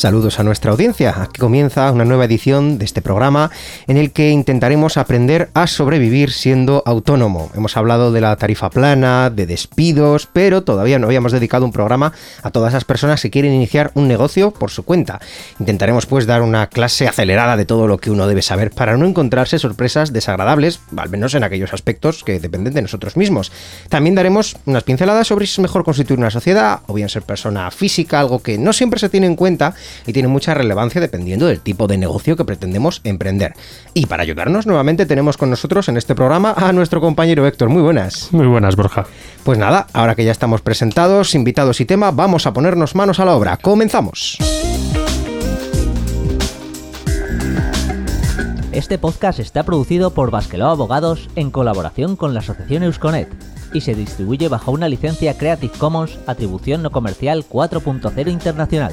Saludos a nuestra audiencia. Aquí comienza una nueva edición de este programa en el que intentaremos aprender a sobrevivir siendo autónomo. Hemos hablado de la tarifa plana, de despidos, pero todavía no habíamos dedicado un programa a todas esas personas que quieren iniciar un negocio por su cuenta. Intentaremos pues dar una clase acelerada de todo lo que uno debe saber para no encontrarse sorpresas desagradables, al menos en aquellos aspectos que dependen de nosotros mismos. También daremos unas pinceladas sobre si es mejor constituir una sociedad o bien ser persona física, algo que no siempre se tiene en cuenta y tiene mucha relevancia dependiendo del tipo de negocio que pretendemos emprender. Y para ayudarnos, nuevamente tenemos con nosotros en este programa a nuestro compañero Héctor. Muy buenas. Muy buenas, Borja. Pues nada, ahora que ya estamos presentados, invitados y tema, vamos a ponernos manos a la obra. Comenzamos. Este podcast está producido por Basqueló Abogados en colaboración con la Asociación Eusconet y se distribuye bajo una licencia Creative Commons Atribución No Comercial 4.0 Internacional.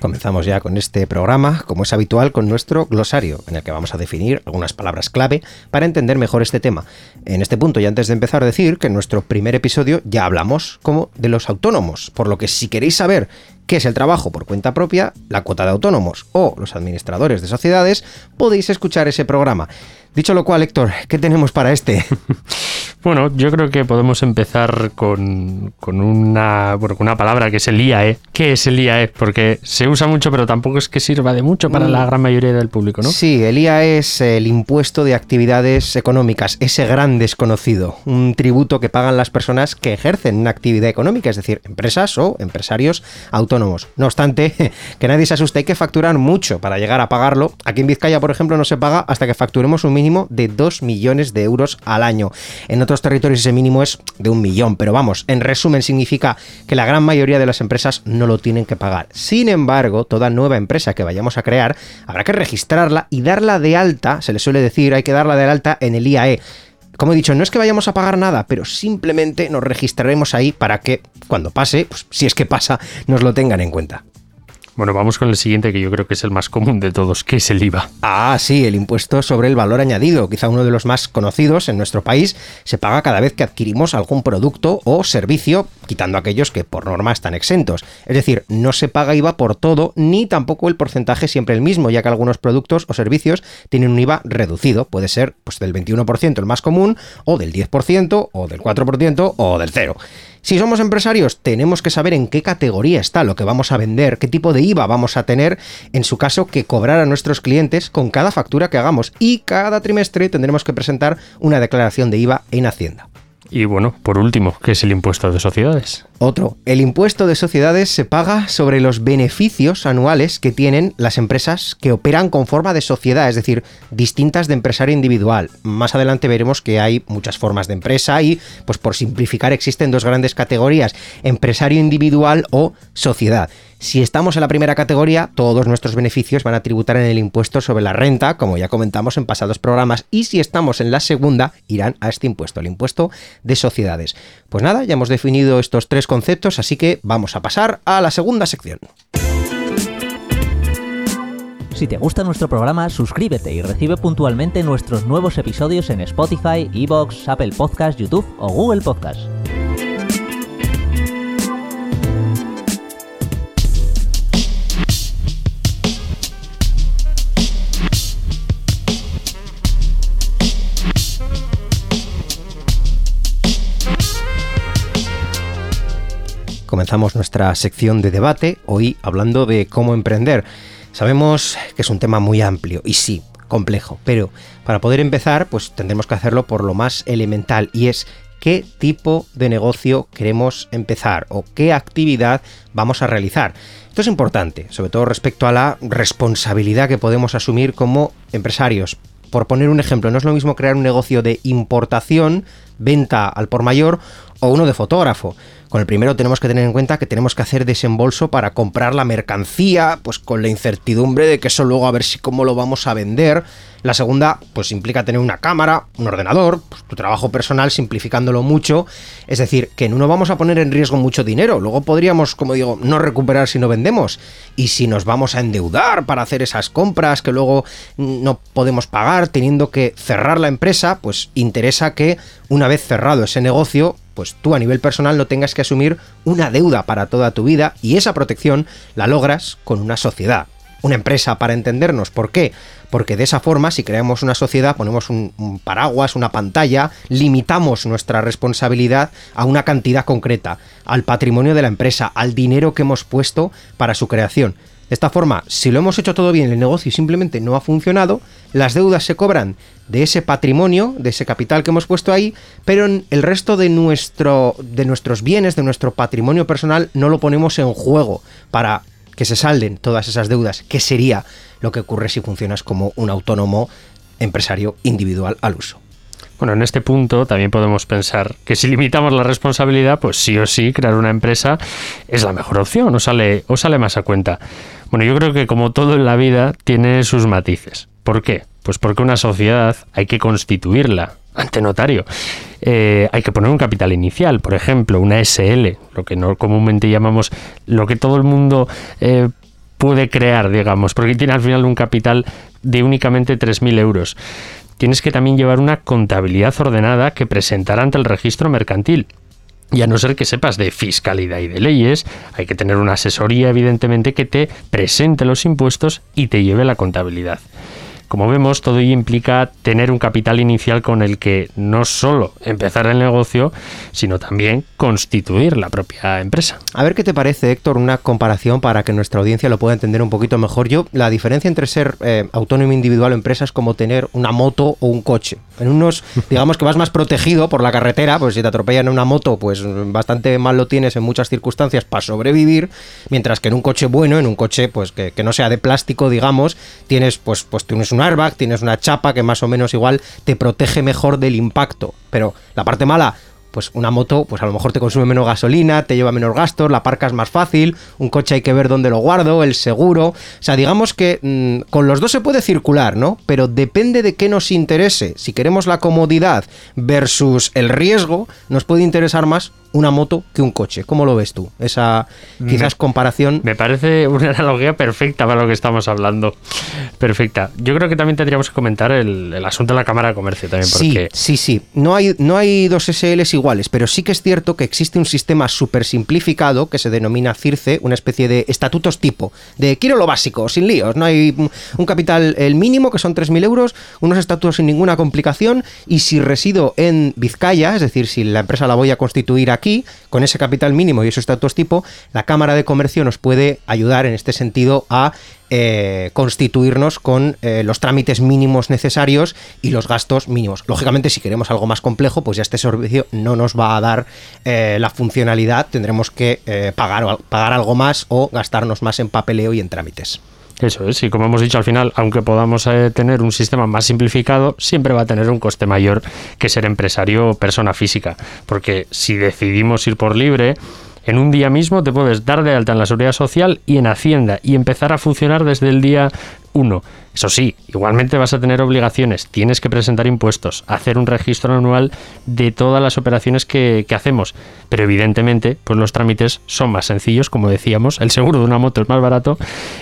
Comenzamos ya con este programa, como es habitual, con nuestro glosario, en el que vamos a definir algunas palabras clave para entender mejor este tema. En este punto, y antes de empezar, a decir que en nuestro primer episodio ya hablamos como de los autónomos, por lo que si queréis saber qué es el trabajo por cuenta propia, la cuota de autónomos o los administradores de sociedades, podéis escuchar ese programa. Dicho lo cual, Héctor, ¿qué tenemos para este? Bueno, yo creo que podemos empezar con, una, bueno, con una palabra que es el IAE. ¿Qué es el IAE? Porque se usa mucho, pero tampoco es que sirva de mucho para la gran mayoría del público, ¿no? Sí, el IAE es el impuesto de actividades económicas, ese gran desconocido, un tributo que pagan las personas que ejercen una actividad económica, es decir, empresas o empresarios autónomos. No obstante, que nadie se asuste, hay que facturar mucho para llegar a pagarlo. Aquí en Vizcaya, por ejemplo, no se paga hasta que facturemos un mínimo de 2 millones de euros al año. En otros territorios ese mínimo es de un millón, pero vamos, en resumen significa que la gran mayoría de las empresas no lo tienen que pagar. Sin embargo, toda nueva empresa que vayamos a crear habrá que registrarla y darla de alta, se le suele decir, hay que darla de alta en el IAE. Como he dicho, no es que vayamos a pagar nada, pero simplemente nos registraremos ahí para que cuando pase, pues si es que pasa, nos lo tengan en cuenta. Bueno, vamos con el siguiente que yo creo que es el más común de todos, que es el IVA. Ah, sí, el impuesto sobre el valor añadido, quizá uno de los más conocidos en nuestro país, se paga cada vez que adquirimos algún producto o servicio, quitando aquellos que por norma están exentos. Es decir, no se paga IVA por todo, ni tampoco el porcentaje siempre el mismo, ya que algunos productos o servicios tienen un IVA reducido, puede ser pues del 21% el más común, o del 10%, o del 4%, o del 0%. Si somos empresarios, tenemos que saber en qué categoría está lo que vamos a vender, qué tipo de IVA vamos a tener, en su caso, que cobrar a nuestros clientes con cada factura que hagamos. Y cada trimestre tendremos que presentar una declaración de IVA en Hacienda. Y bueno, por último, ¿qué es el impuesto de sociedades? Otro, el impuesto de sociedades se paga sobre los beneficios anuales que tienen las empresas que operan con forma de sociedad, es decir, distintas de empresario individual. Más adelante veremos que hay muchas formas de empresa y, pues por simplificar, existen dos grandes categorías, empresario individual o sociedad. Si estamos en la primera categoría, todos nuestros beneficios van a tributar en el impuesto sobre la renta, como ya comentamos en pasados programas, y si estamos en la segunda, irán a este impuesto, el impuesto de sociedades. Pues nada, ya hemos definido estos tres conceptos, así que vamos a pasar a la segunda sección. Si te gusta nuestro programa, suscríbete y recibe puntualmente nuestros nuevos episodios en Spotify, Evox, Apple Podcast, YouTube o Google Podcast. Comenzamos nuestra sección de debate, hoy hablando de cómo emprender. Sabemos que es un tema muy amplio y sí, complejo, pero para poder empezar, pues tendremos que hacerlo por lo más elemental y es qué tipo de negocio queremos empezar o qué actividad vamos a realizar. Esto es importante, sobre todo respecto a la responsabilidad que podemos asumir como empresarios. Por poner un ejemplo, no es lo mismo crear un negocio de importación, venta al por mayor o uno de fotógrafo. Con el primero tenemos que tener en cuenta que tenemos que hacer desembolso para comprar la mercancía, pues con la incertidumbre de que eso luego a ver si cómo lo vamos a vender. La segunda, pues implica tener una cámara, un ordenador, pues, tu trabajo personal simplificándolo mucho. Es decir, que uno vamos a poner en riesgo mucho dinero. Luego podríamos, como digo, no recuperar si no vendemos. Y si nos vamos a endeudar para hacer esas compras que luego no podemos pagar teniendo que cerrar la empresa, pues interesa que una vez cerrado ese negocio, pues tú a nivel personal no tengas que asumir una deuda para toda tu vida y esa protección la logras con una sociedad. Una empresa para entendernos. ¿Por qué? Porque de esa forma, si creamos una sociedad, ponemos un, paraguas, una pantalla, limitamos nuestra responsabilidad a una cantidad concreta, al patrimonio de la empresa, al dinero que hemos puesto para su creación. De esta forma, si lo hemos hecho todo bien, el negocio simplemente no ha funcionado, las deudas se cobran de ese patrimonio, de ese capital que hemos puesto ahí, pero el resto de, nuestro, de nuestros bienes, de nuestro patrimonio personal, no lo ponemos en juego para que se salden todas esas deudas, que sería lo que ocurre si funcionas como un autónomo empresario individual al uso. Bueno, en este punto también podemos pensar que si limitamos la responsabilidad, pues sí o sí crear una empresa es la mejor opción, sale, o sale más a cuenta. Bueno, yo creo que como todo en la vida tiene sus matices. ¿Por qué? Pues porque una sociedad hay que constituirla ante notario. Eh, hay que poner un capital inicial, por ejemplo, una SL, lo que no comúnmente llamamos, lo que todo el mundo eh, puede crear, digamos, porque tiene al final un capital de únicamente 3.000 euros. Tienes que también llevar una contabilidad ordenada que presentar ante el registro mercantil. Y a no ser que sepas de fiscalidad y de leyes, hay que tener una asesoría, evidentemente, que te presente los impuestos y te lleve la contabilidad. Como vemos, todo ello implica tener un capital inicial con el que no solo empezar el negocio, sino también constituir la propia empresa. A ver qué te parece, Héctor, una comparación para que nuestra audiencia lo pueda entender un poquito mejor. Yo, la diferencia entre ser eh, autónomo individual o empresa es como tener una moto o un coche. En unos, digamos que vas más protegido por la carretera, pues si te atropellan en una moto, pues bastante mal lo tienes en muchas circunstancias para sobrevivir, mientras que en un coche bueno, en un coche pues que, que no sea de plástico, digamos, tienes pues, pues tienes un airbag, tienes una chapa que más o menos igual te protege mejor del impacto. Pero la parte mala, pues una moto, pues a lo mejor te consume menos gasolina, te lleva menos gastos, la aparcas más fácil, un coche hay que ver dónde lo guardo, el seguro. O sea, digamos que mm, con los dos se puede circular, ¿no? Pero depende de qué nos interese. Si queremos la comodidad versus el riesgo, nos puede interesar más una moto que un coche. ¿Cómo lo ves tú? Esa quizás comparación. Me parece una analogía perfecta para lo que estamos hablando. Perfecta. Yo creo que también tendríamos que comentar el, asunto de la Cámara de Comercio también. Porque... Sí, sí, sí. No hay, no hay dos SLs iguales, pero sí que es cierto que existe un sistema súper simplificado que se denomina CIRCE, una especie de estatutos tipo, de quiero lo básico, sin líos. No hay un capital, el mínimo, que son 3.000 euros, unos estatutos sin ninguna complicación, y si resido en Vizcaya, es decir, si la empresa la voy a constituir aquí, con ese capital mínimo y esos estatutos tipo, la Cámara de Comercio nos puede ayudar en este sentido a eh, constituirnos con eh, los trámites mínimos necesarios y los gastos mínimos. Lógicamente, si queremos algo más complejo, pues ya este servicio no nos va a dar eh, la funcionalidad, tendremos que pagar, pagar algo más o gastarnos más en papeleo y en trámites. Eso es, y como hemos dicho al final, aunque podamos eh, tener un sistema más simplificado, siempre va a tener un coste mayor que ser empresario o persona física. Porque si decidimos ir por libre, en un día mismo te puedes dar de alta en la seguridad social y en Hacienda y empezar a funcionar desde el día 1. Eso sí, igualmente vas a tener obligaciones, tienes que presentar impuestos, hacer un registro anual de todas las operaciones que, hacemos, pero evidentemente pues los trámites son más sencillos, como decíamos, el seguro de una moto es más barato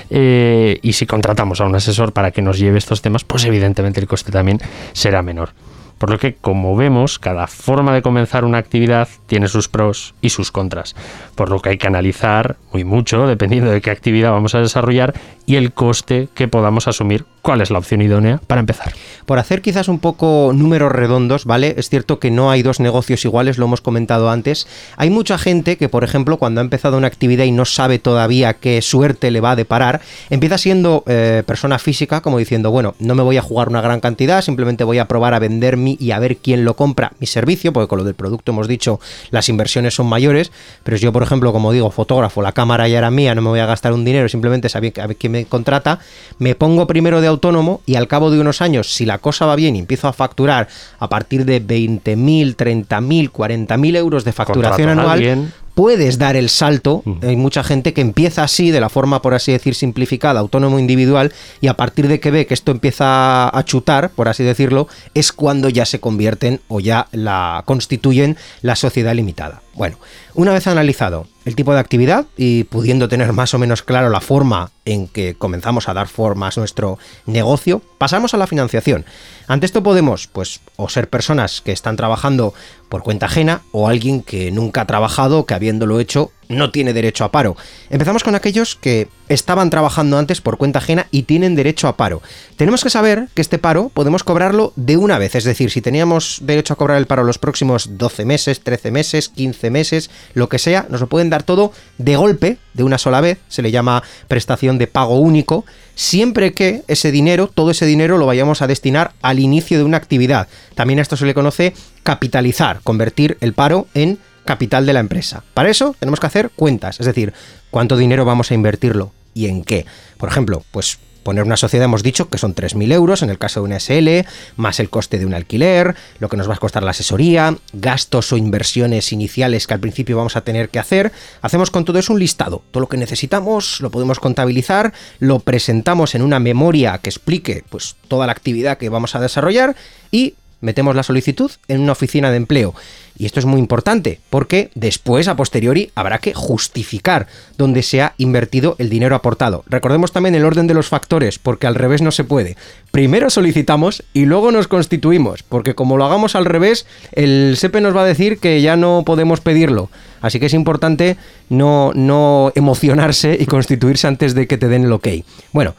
eh, y si contratamos a un asesor para que nos lleve estos temas, pues evidentemente el coste también será menor. Por lo que, como vemos, cada forma de comenzar una actividad tiene sus pros y sus contras. Por lo que hay que analizar muy mucho, dependiendo de qué actividad vamos a desarrollar y el coste que podamos asumir cuál es la opción idónea para empezar. Por hacer quizás un poco números redondos, ¿vale? Es cierto que no hay dos negocios iguales, lo hemos comentado antes. Hay mucha gente que, por ejemplo, cuando ha empezado una actividad y no sabe todavía qué suerte le va a deparar, empieza siendo eh, persona física, como diciendo, bueno, no me voy a jugar una gran cantidad, simplemente voy a probar a vender y a ver quién lo compra mi servicio, porque con lo del producto hemos dicho las inversiones son mayores, pero si yo, por ejemplo, como digo, fotógrafo, la cámara ya era mía, no me voy a gastar un dinero, simplemente saber a ver quién me contrata, me pongo primero de autónomo y al cabo de unos años, si la cosa va bien y empiezo a facturar a partir de 20.000, 30.000, 40.000 euros de facturación anual, puedes dar el salto. Hay mucha gente que empieza así, de la forma, por así decir, simplificada, autónomo individual, y a partir de que ve que esto empieza a chutar, por así decirlo, es cuando ya se convierten o ya la constituyen la sociedad limitada. Bueno, una vez analizado el tipo de actividad y pudiendo tener más o menos claro la forma en que comenzamos a dar forma a nuestro negocio, pasamos a la financiación. Ante esto podemos, pues, o ser personas que están trabajando por cuenta ajena o alguien que nunca ha trabajado, que habiéndolo hecho no tiene derecho a paro. Empezamos con aquellos que estaban trabajando antes por cuenta ajena y tienen derecho a paro. Tenemos que saber que este paro podemos cobrarlo de una vez, es decir, si teníamos derecho a cobrar el paro los próximos 12 meses, 13 meses, 15 meses, lo que sea, nos lo pueden dar todo de golpe, de una sola vez, se le llama prestación de pago único, siempre que ese dinero, todo ese dinero lo vayamos a destinar al inicio de una actividad. También a esto se le conoce capitalizar, convertir el paro en capital de la empresa. Para eso tenemos que hacer cuentas, es decir, cuánto dinero vamos a invertirlo y en qué. Por ejemplo, pues poner una sociedad hemos dicho que son 3.000 euros en el caso de una SL, más el coste de un alquiler, lo que nos va a costar la asesoría, gastos o inversiones iniciales que al principio vamos a tener que hacer. Hacemos con todo eso un listado, todo lo que necesitamos, lo podemos contabilizar, lo presentamos en una memoria que explique pues toda la actividad que vamos a desarrollar y metemos la solicitud en una oficina de empleo. Y esto es muy importante porque después, a posteriori, habrá que justificar dónde se ha invertido el dinero aportado. Recordemos también el orden de los factores, porque al revés no se puede. Primero solicitamos y luego nos constituimos, porque como lo hagamos al revés, el SEPE nos va a decir que ya no podemos pedirlo. Así que es importante no, no emocionarse y constituirse antes de que te den el ok. Bueno,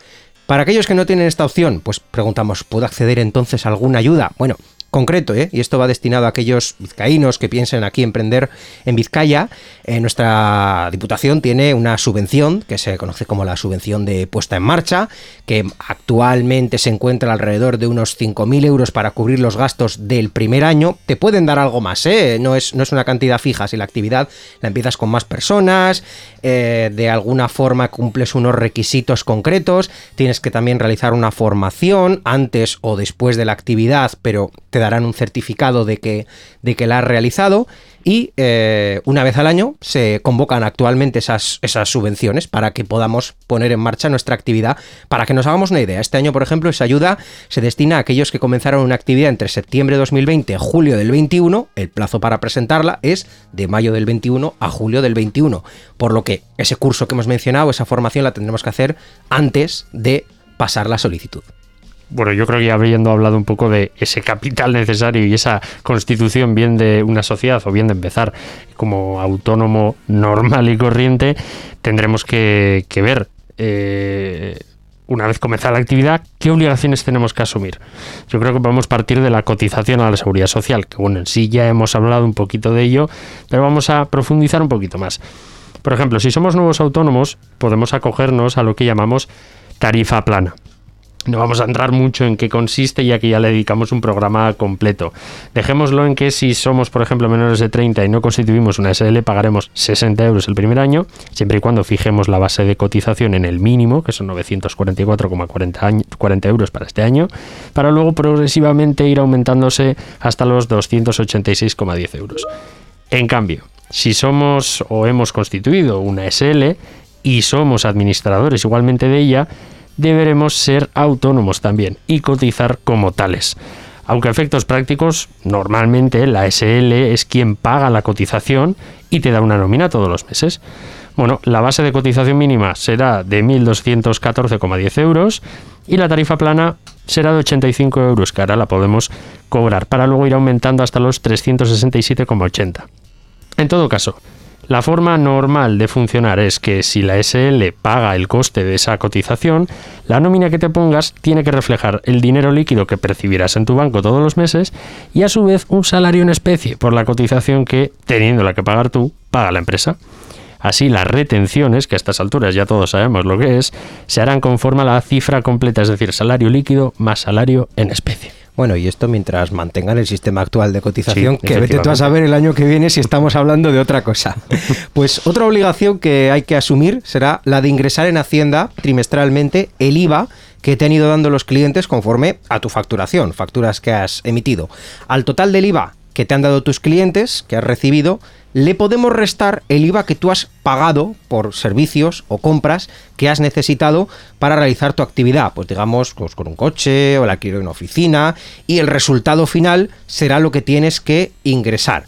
para aquellos que no tienen esta opción, pues preguntamos, ¿puedo acceder entonces a alguna ayuda? Bueno, concreto, ¿eh? y esto va destinado a aquellos vizcaínos que piensen aquí emprender en Vizcaya, eh, nuestra Diputación tiene una subvención que se conoce como la subvención de puesta en marcha, que actualmente se encuentra alrededor de unos 5.000 euros para cubrir los gastos del primer año. Te pueden dar algo más, ¿eh? no, es, no es una cantidad fija, si la actividad la empiezas con más personas, eh, de alguna forma cumples unos requisitos concretos, tienes que también realizar una formación antes o después de la actividad, pero te darán un certificado de que, de que la has realizado y eh, una vez al año se convocan actualmente esas, esas subvenciones para que podamos poner en marcha nuestra actividad. Para que nos hagamos una idea, este año, por ejemplo, esa ayuda se destina a aquellos que comenzaron una actividad entre septiembre de 2020 y julio del 21. El plazo para presentarla es de mayo del 21 a julio del 21. Por lo que ese curso que hemos mencionado, esa formación la tendremos que hacer antes de pasar la solicitud bueno, yo creo que habiendo hablado un poco de ese capital necesario y esa constitución bien de una sociedad o bien de empezar como autónomo normal y corriente, tendremos que, ver, eh, una vez comenzada la actividad, qué obligaciones tenemos que asumir. Yo creo que podemos partir de la cotización a la seguridad social, que bueno, en sí ya hemos hablado un poquito de ello, pero vamos a profundizar un poquito más. Por ejemplo, si somos nuevos autónomos, podemos acogernos a lo que llamamos tarifa plana. No vamos a entrar mucho en qué consiste, ya que ya le dedicamos un programa completo. Dejémoslo en que si somos, por ejemplo, menores de 30 y no constituimos una SL, pagaremos 60 euros el primer año, siempre y cuando fijemos la base de cotización en el mínimo, que son 944,40 euros para este año, para luego progresivamente ir aumentándose hasta los 286,10 euros. En cambio, si somos o hemos constituido una SL y somos administradores igualmente de ella, deberemos ser autónomos también y cotizar como tales. Aunque a efectos prácticos, normalmente la SL es quien paga la cotización y te da una nómina todos los meses. Bueno, la base de cotización mínima será de 1.214,10 euros y la tarifa plana será de 85 euros, que ahora la podemos cobrar, para luego ir aumentando hasta los 367,80. En todo caso, la forma normal de funcionar es que si la SL paga el coste de esa cotización, la nómina que te pongas tiene que reflejar el dinero líquido que percibirás en tu banco todos los meses y a su vez un salario en especie por la cotización que, teniendo la que pagar tú, paga la empresa. Así las retenciones, que a estas alturas ya todos sabemos lo que es, se harán conforme a la cifra completa, es decir, salario líquido más salario en especie. Bueno, y esto mientras mantengan el sistema actual de cotización, Sí, que vete tú a saber el año que viene si estamos hablando de otra cosa. Pues otra obligación que hay que asumir será la de ingresar en Hacienda trimestralmente el IVA que te han ido dando los clientes conforme a tu facturación, facturas que has emitido. Al total del IVA que te han dado tus clientes, que has recibido, le podemos restar el IVA que tú has pagado por servicios o compras que has necesitado para realizar tu actividad, pues digamos, pues con un coche o el alquiler de una oficina, y el resultado final será lo que tienes que ingresar.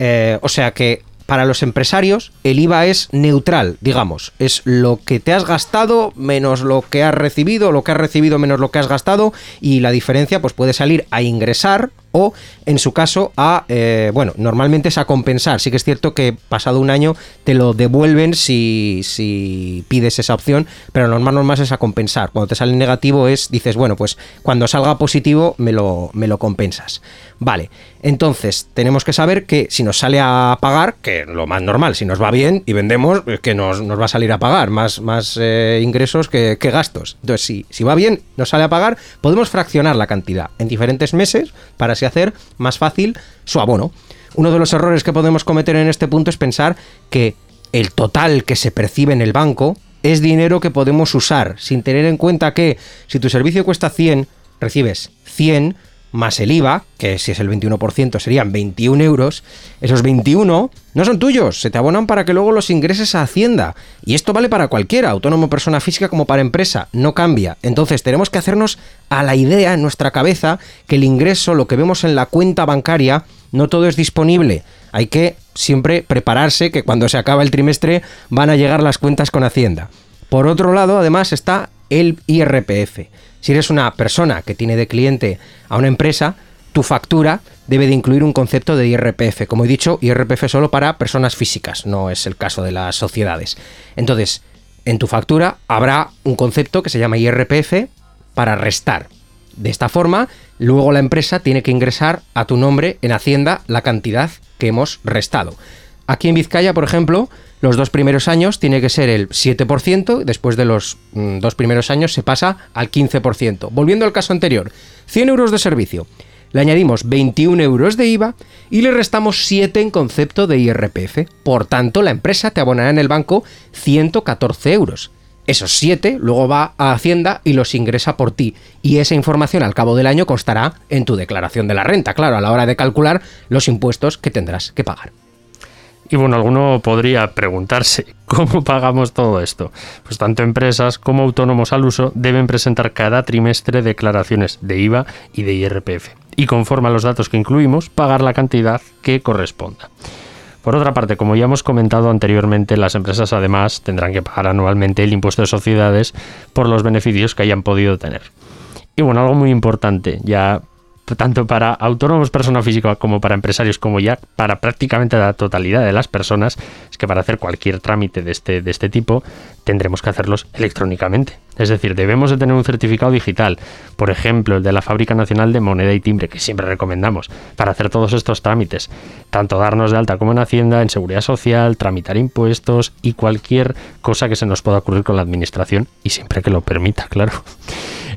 Eh, o sea que para los empresarios el IVA es neutral, digamos, es lo que te has gastado menos lo que has recibido, lo que has recibido menos lo que has gastado y la diferencia pues puede salir a ingresar o en su caso a, eh, bueno, normalmente es a compensar. Sí que es cierto que pasado un año te lo devuelven si, si pides esa opción, pero normal normal es a compensar. Cuando te sale negativo es, dices, bueno, pues cuando salga positivo me lo, me lo compensas. Vale, entonces tenemos que saber que si nos sale a pagar, que lo más normal, si nos va bien y vendemos, que nos, nos va a salir a pagar más, más eh, ingresos que, que gastos. Entonces, si, si va bien, nos sale a pagar, podemos fraccionar la cantidad en diferentes meses para así hacer más fácil su abono. Uno de los errores que podemos cometer en este punto es pensar que el total que se percibe en el banco es dinero que podemos usar, sin tener en cuenta que si tu servicio cuesta 100, recibes 100 más el IVA, que si es el 21% serían 21 euros, esos 21 no son tuyos, se te abonan para que luego los ingreses a Hacienda. Y esto vale para cualquiera, autónomo, persona física como para empresa, no cambia. Entonces tenemos que hacernos a la idea en nuestra cabeza que el ingreso, lo que vemos en la cuenta bancaria, no todo es disponible. Hay que siempre prepararse que cuando se acaba el trimestre van a llegar las cuentas con Hacienda. Por otro lado, además está el IRPF. Si eres una persona que tiene de cliente a una empresa, tu factura debe de incluir un concepto de IRPF. Como he dicho, IRPF solo para personas físicas, no es el caso de las sociedades. Entonces, en tu factura habrá un concepto que se llama IRPF para restar. De esta forma, luego la empresa tiene que ingresar a tu nombre en Hacienda la cantidad que hemos restado. Aquí en Vizcaya, por ejemplo, los dos primeros años tiene que ser el 7%, después de los mm, dos primeros años se pasa al 15%. Volviendo al caso anterior, 100 euros de servicio. Le añadimos 21 euros de IVA y le restamos 7 en concepto de IRPF. Por tanto, la empresa te abonará en el banco 114 euros. Esos 7 luego va a Hacienda y los ingresa por ti. Y esa información al cabo del año constará en tu declaración de la renta, claro, a la hora de calcular los impuestos que tendrás que pagar. Y bueno, alguno podría preguntarse, ¿cómo pagamos todo esto? Pues tanto empresas como autónomos al uso deben presentar cada trimestre declaraciones de IVA y de IRPF. Y conforme a los datos que incluimos, pagar la cantidad que corresponda. Por otra parte, como ya hemos comentado anteriormente, las empresas además tendrán que pagar anualmente el impuesto de sociedades por los beneficios que hayan podido tener. Y bueno, algo muy importante, ya tanto para autónomos, persona física, como para empresarios, como ya para prácticamente la totalidad de las personas, es que para hacer cualquier trámite de este, de este tipo tendremos que hacerlos electrónicamente. Es decir, debemos de tener un certificado digital, por ejemplo, el de la Fábrica Nacional de Moneda y Timbre, que siempre recomendamos, para hacer todos estos trámites, tanto darnos de alta como en Hacienda, en Seguridad Social, tramitar impuestos y cualquier cosa que se nos pueda ocurrir con la Administración, y siempre que lo permita, claro.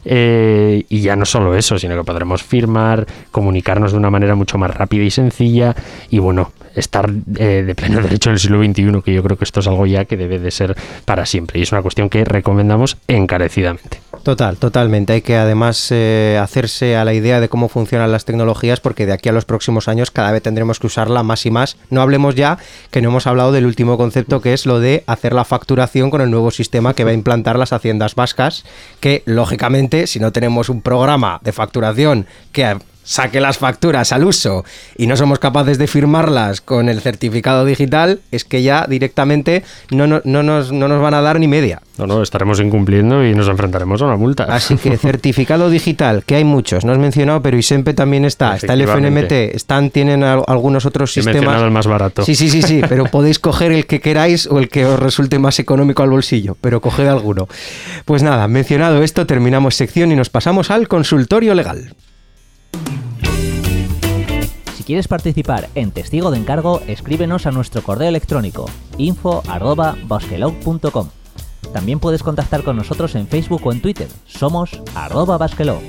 Eh, y ya no solo eso, sino que podremos firmar, comunicarnos de una manera mucho más rápida y sencilla y bueno, estar eh, de pleno derecho en el siglo XXI, que yo creo que esto es algo ya que debe de ser para siempre y es una cuestión que recomendamos encarecidamente. Total, totalmente. Hay que además eh, hacerse a la idea de cómo funcionan las tecnologías porque de aquí a los próximos años cada vez tendremos que usarla más y más. No hablemos ya que no hemos hablado del último concepto que es lo de hacer la facturación con el nuevo sistema que va a implantar las haciendas vascas, que lógicamente si no tenemos un programa de facturación que saque las facturas al uso y no somos capaces de firmarlas con el certificado digital, es que ya directamente no, no, no nos, no nos van a dar ni media. No, no, estaremos incumpliendo y nos enfrentaremos a una multa. Así que certificado digital, que hay muchos, no has mencionado, pero ISEMPE también está, está el. FNMT, están, tienen al- algunos otros He sistemas. el más barato. Sí, sí, sí, sí, pero podéis coger el que queráis o el que os resulte más económico al bolsillo, pero coged alguno. Pues nada, mencionado esto, terminamos sección y nos pasamos al consultorio legal. Quieres participar en Testigo de Encargo, escríbenos a nuestro correo electrónico info@basquelog.com. También puedes contactar con nosotros en Facebook o en Twitter. Somos arroba basquelog.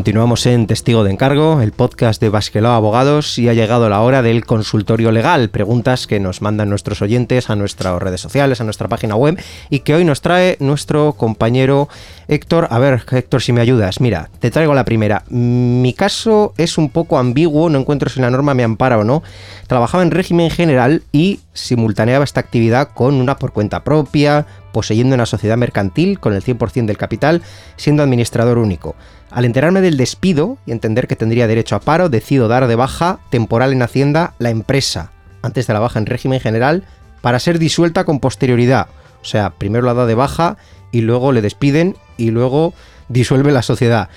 Continuamos en Testigo de Encargo, el podcast de Basquelao Abogados, y ha llegado la hora del consultorio legal. Preguntas que nos mandan nuestros oyentes a nuestras redes sociales, a nuestra página web, y que hoy nos trae nuestro compañero Héctor. A ver, Héctor, si me ayudas. Mira, te traigo la primera. Mi caso es un poco ambiguo, no encuentro si la norma me ampara o no. Trabajaba en régimen general y simultaneaba esta actividad con una por cuenta propia, poseyendo una sociedad mercantil con el 100% del capital, siendo administrador único. Al enterarme del despido y entender que tendría derecho a paro, decido dar de baja temporal en Hacienda la empresa, antes de la baja en régimen general, para ser disuelta con posterioridad. O sea, primero la da de baja y luego le despiden y luego disuelve la sociedad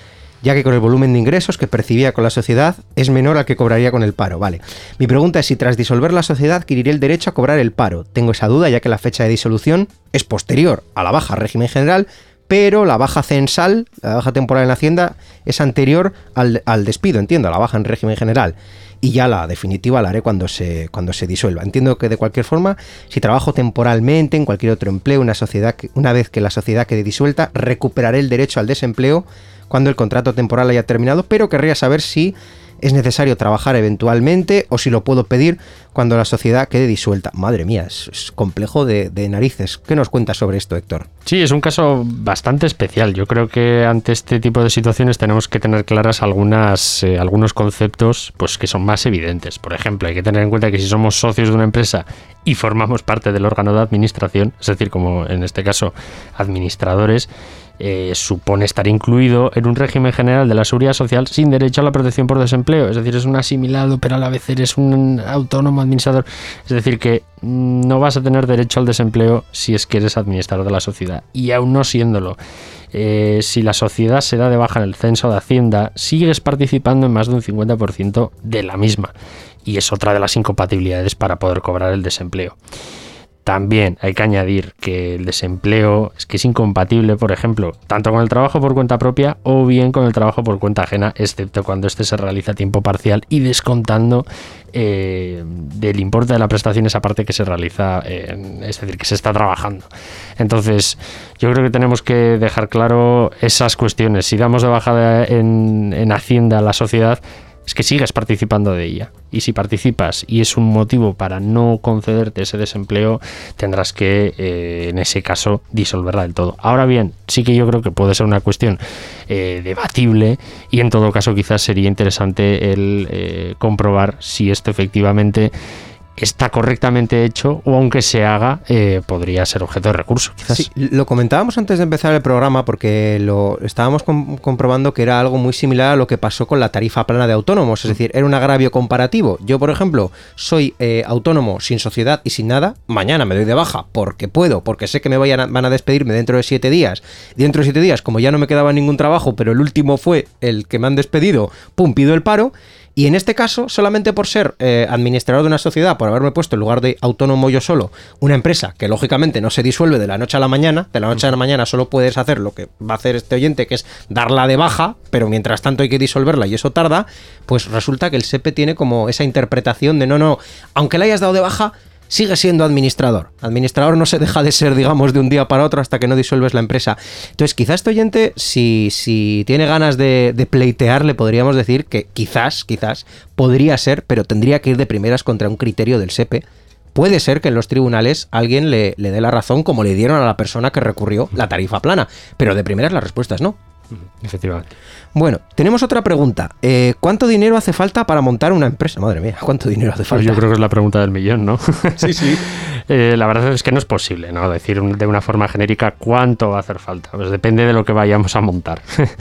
ya que con el volumen de ingresos que percibía con la sociedad es menor al que cobraría con el paro. Vale. Mi pregunta es si tras disolver la sociedad adquiriré el derecho a cobrar el paro. Tengo esa duda ya que la fecha de disolución es posterior a la baja régimen general, pero la baja censal, la baja temporal en Hacienda, es anterior al, despido, entiendo, a la baja en régimen general. Y ya la definitiva la haré cuando se, cuando se disuelva. Entiendo que de cualquier forma, si trabajo temporalmente en cualquier otro empleo, una, sociedad, una vez que la sociedad quede disuelta, recuperaré el derecho al desempleo cuando el contrato temporal haya terminado, pero querría saber si es necesario trabajar eventualmente o si lo puedo pedir cuando la sociedad quede disuelta. Madre mía, es, complejo de, narices. ¿Qué nos cuentas sobre esto, Héctor? Sí, es un caso bastante especial. Yo creo que ante este tipo de situaciones tenemos que tener claras algunas, eh, algunos conceptos pues, que son más evidentes. Por ejemplo, hay que tener en cuenta que si somos socios de una empresa y formamos parte del órgano de administración, es decir, como en este caso administradores, eh, supone estar incluido en un régimen general de la seguridad social sin derecho a la protección por desempleo. Es decir, es un asimilado, pero a la vez eres un autónomo administrador. Es decir, que no vas a tener derecho al desempleo si es que eres administrador de la sociedad. Y aún no siéndolo, eh, si la sociedad se da de baja en el censo de Hacienda, sigues participando en más de un 50% de la misma. Y es otra de las incompatibilidades para poder cobrar el desempleo. También hay que añadir que el desempleo es que es incompatible, por ejemplo, tanto con el trabajo por cuenta propia o bien con el trabajo por cuenta ajena, excepto cuando este se realiza a tiempo parcial y descontando eh, del importe de la prestación esa parte que se realiza, es decir, que se está trabajando. Entonces, yo creo que tenemos que dejar claro esas cuestiones. Si damos de bajada en, en Hacienda a la sociedad, es que sigues participando de ella. Y si participas y es un motivo para no concederte ese desempleo, tendrás que, eh, en ese caso, disolverla del todo. Ahora bien, sí que yo creo que puede ser una cuestión eh, debatible y en todo caso quizás sería interesante el eh, comprobar si esto efectivamente está correctamente hecho o aunque se haga eh, podría ser objeto de recurso. Sí, lo comentábamos antes de empezar el programa porque lo estábamos comprobando que era algo muy similar a lo que pasó con la tarifa plana de autónomos, es decir, era un agravio comparativo. Yo, por ejemplo, soy eh, autónomo sin sociedad y sin nada, mañana me doy de baja porque puedo, porque sé que me vayan van a despedirme dentro de siete días. Dentro de siete días, como ya no me quedaba ningún trabajo, pero el último fue el que me han despedido, pum, pido el paro y en este caso, solamente por ser eh, administrador de una sociedad, por haberme puesto en lugar de autónomo yo solo, una empresa que lógicamente no se disuelve de la noche a la mañana, de la noche a la mañana solo puedes hacer lo que va a hacer este oyente, que es darla de baja, pero mientras tanto hay que disolverla y eso tarda, pues resulta que el SEPE tiene como esa interpretación de no, no, aunque la hayas dado de baja, sigue siendo administrador. Administrador no se deja de ser, digamos, de un día para otro hasta que no disuelves la empresa. Entonces, quizás este oyente, si, si tiene ganas de, de, pleitear, le podríamos decir que quizás, quizás, podría ser, pero tendría que ir de primeras contra un criterio del SEPE. Puede ser que en los tribunales alguien le, le dé la razón como le dieron a la persona que recurrió la tarifa plana, pero de primeras la respuesta es no. Efectivamente. Bueno, tenemos otra pregunta. Eh, ¿Cuánto dinero hace falta para montar una empresa? Madre mía, ¿cuánto dinero hace falta? Pues yo creo que es la pregunta del millón, ¿no? Sí, sí. Eh, la verdad es que no es posible, ¿no? Decir de una forma genérica cuánto va a hacer falta. Pues depende de lo que vayamos a montar.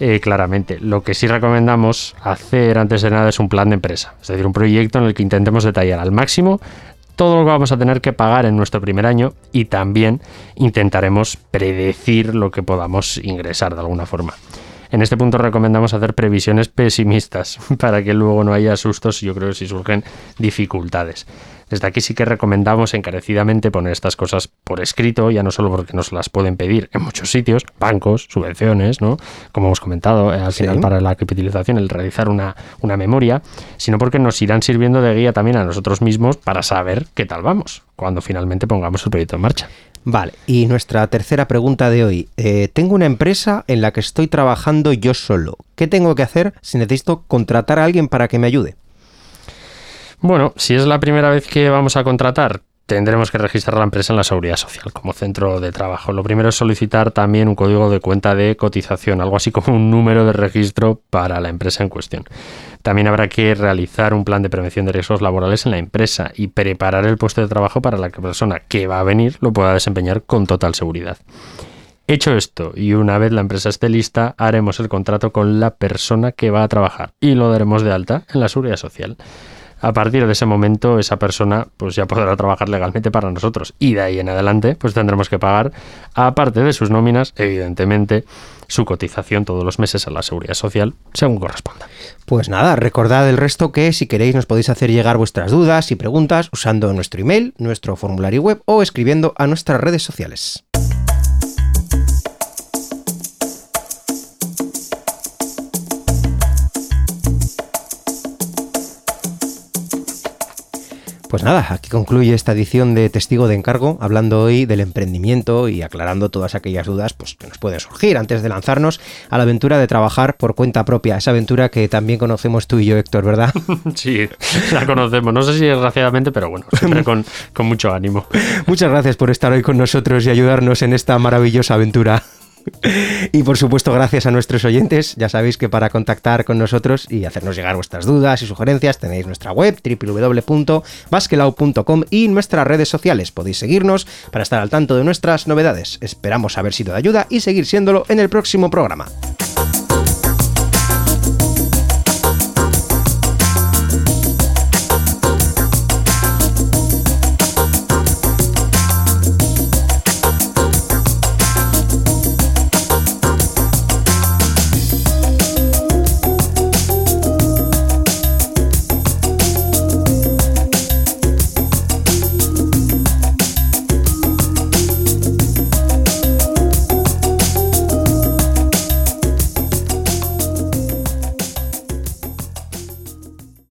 Eh, claramente. Lo que sí recomendamos hacer antes de nada es un plan de empresa, es decir, un proyecto en el que intentemos detallar al máximo todo lo que vamos a tener que pagar en nuestro primer año y también intentaremos predecir lo que podamos ingresar de alguna forma. En este punto recomendamos hacer previsiones pesimistas para que luego no haya sustos, yo creo, si surgen dificultades. Desde aquí sí que recomendamos encarecidamente poner estas cosas por escrito, ya no solo porque nos las pueden pedir en muchos sitios, bancos, subvenciones, ¿no? Como hemos comentado, eh, al final para la capitalización, el realizar una, una memoria, sino porque nos irán sirviendo de guía también a nosotros mismos para saber qué tal vamos cuando finalmente pongamos el proyecto en marcha. Vale, y nuestra tercera pregunta de hoy. Eh, tengo una empresa en la que estoy trabajando yo solo. ¿Qué tengo que hacer si necesito contratar a alguien para que me ayude? Bueno, si es la primera vez que vamos a contratar, tendremos que registrar la empresa en la seguridad social como centro de trabajo. Lo primero es solicitar también un código de cuenta de cotización, algo así como un número de registro para la empresa en cuestión. También habrá que realizar un plan de prevención de riesgos laborales en la empresa y preparar el puesto de trabajo para la persona que va a venir lo pueda desempeñar con total seguridad. Hecho esto, y una vez la empresa esté lista, haremos el contrato con la persona que va a trabajar y lo daremos de alta en la seguridad social a partir de ese momento esa persona pues ya podrá trabajar legalmente para nosotros y de ahí en adelante pues tendremos que pagar aparte de sus nóminas evidentemente su cotización todos los meses a la seguridad social según corresponda. Pues nada, recordad el resto que si queréis nos podéis hacer llegar vuestras dudas y preguntas usando nuestro email, nuestro formulario web o escribiendo a nuestras redes sociales. Pues nada, aquí concluye esta edición de Testigo de Encargo, hablando hoy del emprendimiento y aclarando todas aquellas dudas pues, que nos pueden surgir antes de lanzarnos a la aventura de trabajar por cuenta propia, esa aventura que también conocemos tú y yo, Héctor, ¿verdad? Sí, la conocemos, no sé si desgraciadamente, pero bueno, siempre con, con mucho ánimo. Muchas gracias por estar hoy con nosotros y ayudarnos en esta maravillosa aventura. Y por supuesto, gracias a nuestros oyentes. Ya sabéis que para contactar con nosotros y hacernos llegar vuestras dudas y sugerencias tenéis nuestra web www.basquelau.com y nuestras redes sociales. Podéis seguirnos para estar al tanto de nuestras novedades. Esperamos haber sido de ayuda y seguir siéndolo en el próximo programa.